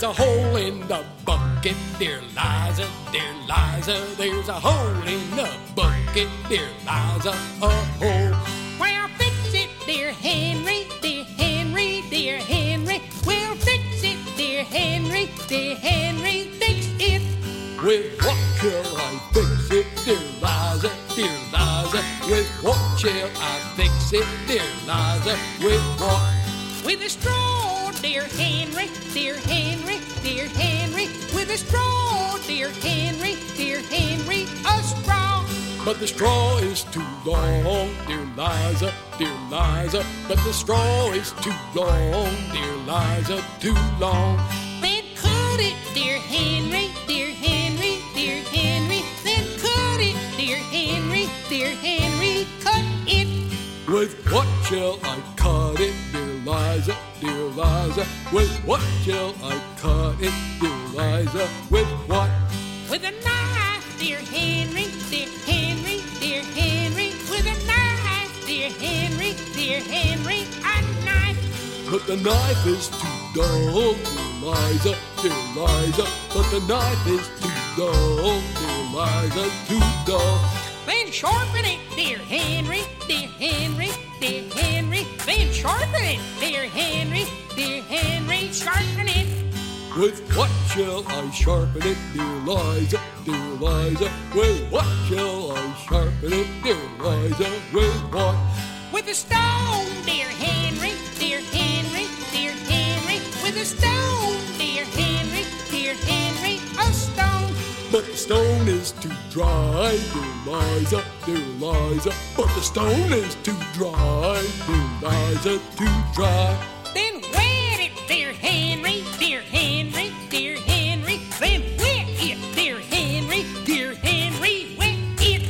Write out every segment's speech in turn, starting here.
There's a hole in the bucket, dear Liza, dear Liza. There's a hole in the bucket, dear Liza, a hole. Well, fix it, dear Henry, dear Henry, dear Henry. Well, fix it, dear Henry, dear Henry, fix it. With what shall I fix it, dear Liza, dear Liza? With what shall I fix it, dear Liza? With what? With a straw, dear Henry, dear Henry, But the straw is too long, dear Liza, dear Liza. But the straw is too long, dear Liza, too long. Then cut it, dear Henry, dear Henry, dear Henry. Then cut it, dear Henry, dear Henry, cut it. With what shall I cut it, dear Liza, dear Liza? With what shall I cut it, dear Liza? With what? With a knife, dear Henry, But the knife is too dull, dear Liza, dear Liza. But the knife is too dull, dear Liza, too dull. Then sharpen it, dear Henry, dear Henry, dear Henry. Then sharpen it, dear Henry, dear Henry, sharpen it. With what shall I sharpen it, dear Liza, dear Liza? With what shall I sharpen it, dear Liza? With what? With a stone, the stone is too dry, dear Liza, dear Liza. But the stone is too dry, dear Liza, too dry. Then wet it, dear Henry, dear Henry, dear Henry. Then wet it, dear Henry, dear Henry, wet it.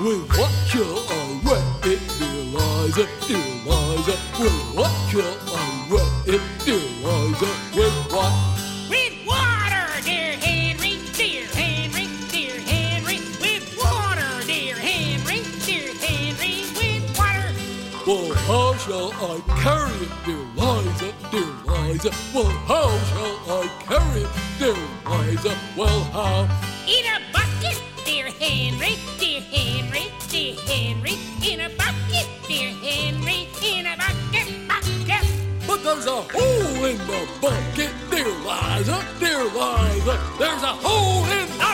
With what shall I wet it, dear Liza, dear Liza? With what shall I wet it, dear Liza? With what? Well, how shall I carry it, dear Liza, dear Liza? Well, how shall I carry it, dear Liza? Well, how? In a bucket, dear Henry, dear Henry, dear Henry. In a bucket, dear Henry, in a bucket, bucket. But there's a hole in the bucket, dear Liza, dear Liza. There's a hole in the